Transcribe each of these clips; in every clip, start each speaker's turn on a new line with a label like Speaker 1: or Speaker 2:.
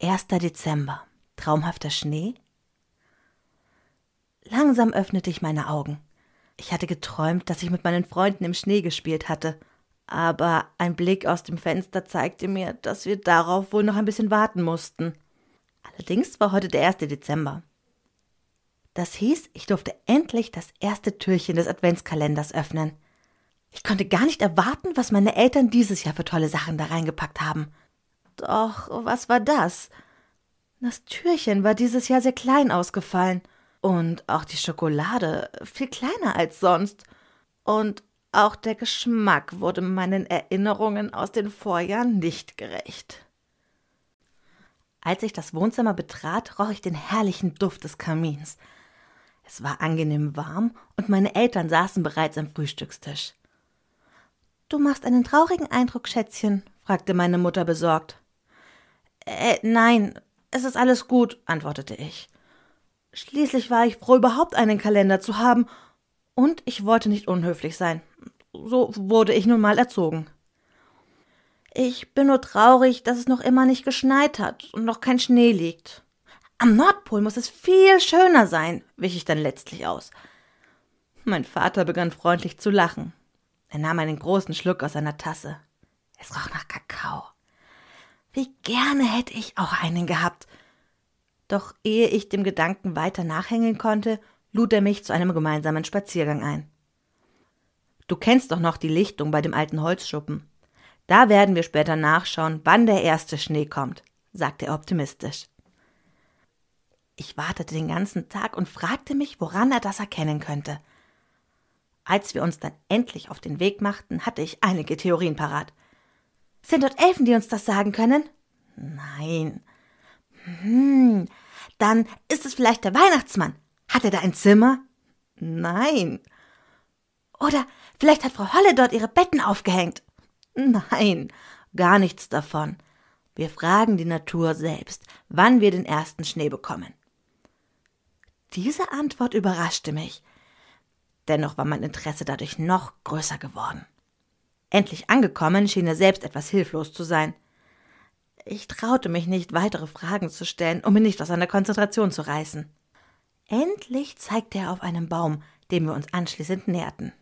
Speaker 1: 1. Dezember. Traumhafter Schnee? Langsam öffnete ich meine Augen. Ich hatte geträumt, dass ich mit meinen Freunden im Schnee gespielt hatte. Aber ein Blick aus dem Fenster zeigte mir, dass wir darauf wohl noch ein bisschen warten mussten. Allerdings war heute der 1. Dezember. Das hieß, ich durfte endlich das erste Türchen des Adventskalenders öffnen. Ich konnte gar nicht erwarten, was meine Eltern dieses Jahr für tolle Sachen da reingepackt haben. Doch was war das? Das Türchen war dieses Jahr sehr klein ausgefallen und auch die Schokolade viel kleiner als sonst. Und auch der Geschmack wurde meinen Erinnerungen aus den Vorjahren nicht gerecht. Als ich das Wohnzimmer betrat, roch ich den herrlichen Duft des Kamins. Es war angenehm warm und meine Eltern saßen bereits am Frühstückstisch. Du machst einen traurigen Eindruck, Schätzchen, fragte meine Mutter besorgt. Äh, nein, es ist alles gut, antwortete ich. Schließlich war ich froh, überhaupt einen Kalender zu haben, und ich wollte nicht unhöflich sein. So wurde ich nun mal erzogen. Ich bin nur traurig, dass es noch immer nicht geschneit hat und noch kein Schnee liegt. Am Nordpol muss es viel schöner sein, wich ich dann letztlich aus. Mein Vater begann freundlich zu lachen. Er nahm einen großen Schluck aus seiner Tasse. Es roch nach Kakao. Wie gerne hätte ich auch einen gehabt. Doch ehe ich dem Gedanken weiter nachhängen konnte, lud er mich zu einem gemeinsamen Spaziergang ein. Du kennst doch noch die Lichtung bei dem alten Holzschuppen. Da werden wir später nachschauen, wann der erste Schnee kommt, sagte er optimistisch. Ich wartete den ganzen Tag und fragte mich, woran er das erkennen könnte. Als wir uns dann endlich auf den Weg machten, hatte ich einige Theorien parat. Sind dort Elfen, die uns das sagen können? Nein. Hm, dann ist es vielleicht der Weihnachtsmann. Hat er da ein Zimmer? Nein. Oder vielleicht hat Frau Holle dort ihre Betten aufgehängt. Nein, gar nichts davon. Wir fragen die Natur selbst, wann wir den ersten Schnee bekommen. Diese Antwort überraschte mich. Dennoch war mein Interesse dadurch noch größer geworden. Endlich angekommen, schien er selbst etwas hilflos zu sein. Ich traute mich nicht, weitere Fragen zu stellen, um ihn nicht aus seiner Konzentration zu reißen. Endlich zeigte er auf einen Baum, dem wir uns anschließend näherten.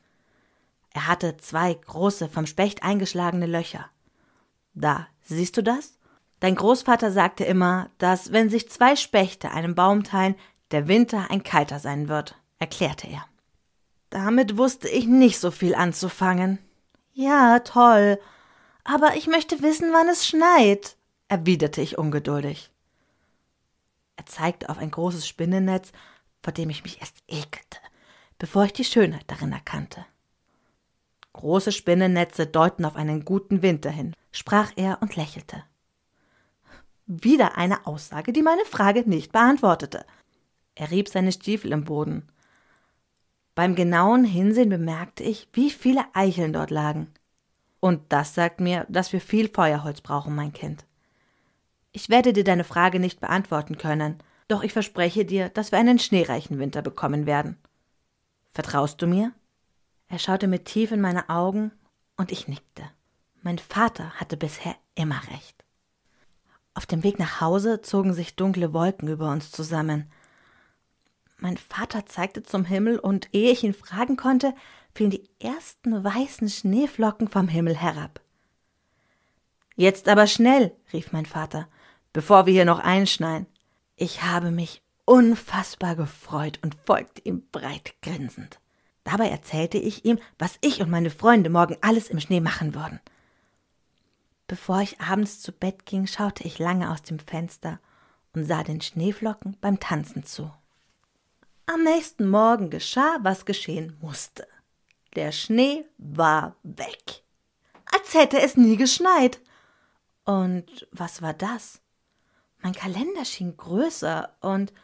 Speaker 1: Er hatte zwei große, vom Specht eingeschlagene Löcher. Da, siehst du das? Dein Großvater sagte immer, dass, wenn sich zwei Spechte einen Baum teilen, der Winter ein kalter sein wird, erklärte er. Damit wusste ich nicht so viel anzufangen. Ja, toll. Aber ich möchte wissen, wann es schneit, erwiderte ich ungeduldig. Er zeigte auf ein großes Spinnennetz, vor dem ich mich erst ekelte, bevor ich die Schönheit darin erkannte. Große Spinnennetze deuten auf einen guten Winter hin, sprach er und lächelte. Wieder eine Aussage, die meine Frage nicht beantwortete. Er rieb seine Stiefel im Boden. Beim genauen Hinsehen bemerkte ich, wie viele Eicheln dort lagen. Und das sagt mir, dass wir viel Feuerholz brauchen, mein Kind. Ich werde dir deine Frage nicht beantworten können, doch ich verspreche dir, dass wir einen schneereichen Winter bekommen werden. Vertraust du mir? Er schaute mir tief in meine Augen und ich nickte. Mein Vater hatte bisher immer recht. Auf dem Weg nach Hause zogen sich dunkle Wolken über uns zusammen. Mein Vater zeigte zum Himmel, und ehe ich ihn fragen konnte, fielen die ersten weißen Schneeflocken vom Himmel herab. Jetzt aber schnell, rief mein Vater, bevor wir hier noch einschneien. Ich habe mich unfassbar gefreut und folgte ihm breit grinsend. Dabei erzählte ich ihm, was ich und meine Freunde morgen alles im Schnee machen würden. Bevor ich abends zu Bett ging, schaute ich lange aus dem Fenster und sah den Schneeflocken beim Tanzen zu. Am nächsten Morgen geschah, was geschehen musste. Der Schnee war weg. Als hätte es nie geschneit. Und was war das? Mein Kalender schien größer und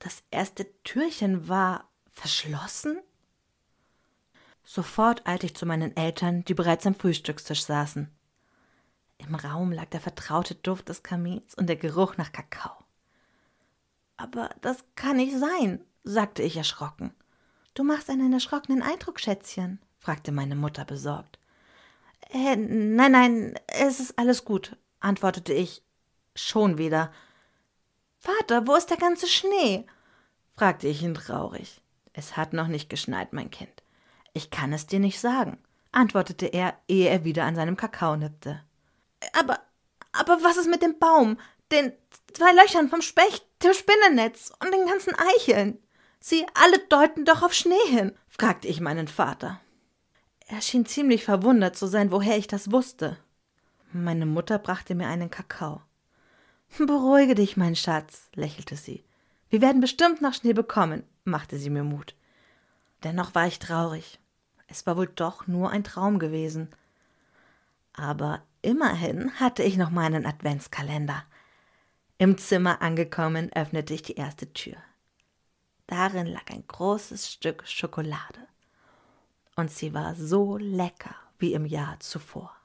Speaker 1: das erste Türchen war verschlossen? Sofort eilte ich zu meinen Eltern, die bereits am Frühstückstisch saßen. Im Raum lag der vertraute Duft des Kamins und der Geruch nach Kakao. Aber das kann nicht sein, sagte ich erschrocken. Du machst einen erschrockenen Eindruck, Schätzchen, fragte meine Mutter besorgt. Äh, nein, nein, es ist alles gut, antwortete ich Schon wieder. Vater, wo ist der ganze Schnee? fragte ich ihn traurig. Es hat noch nicht geschneit, mein Kind. Ich kann es dir nicht sagen, antwortete er, ehe er wieder an seinem Kakao nippte. Aber, aber was ist mit dem Baum, den zwei Löchern vom Specht, dem Spinnennetz und den ganzen Eicheln? Sie alle deuten doch auf Schnee hin, fragte ich meinen Vater. Er schien ziemlich verwundert zu sein, woher ich das wusste. Meine Mutter brachte mir einen Kakao. Beruhige dich, mein Schatz, lächelte sie. Wir werden bestimmt noch Schnee bekommen, machte sie mir Mut. Dennoch war ich traurig. Es war wohl doch nur ein Traum gewesen. Aber immerhin hatte ich noch meinen Adventskalender. Im Zimmer angekommen, öffnete ich die erste Tür. Darin lag ein großes Stück Schokolade. Und sie war so lecker wie im Jahr zuvor.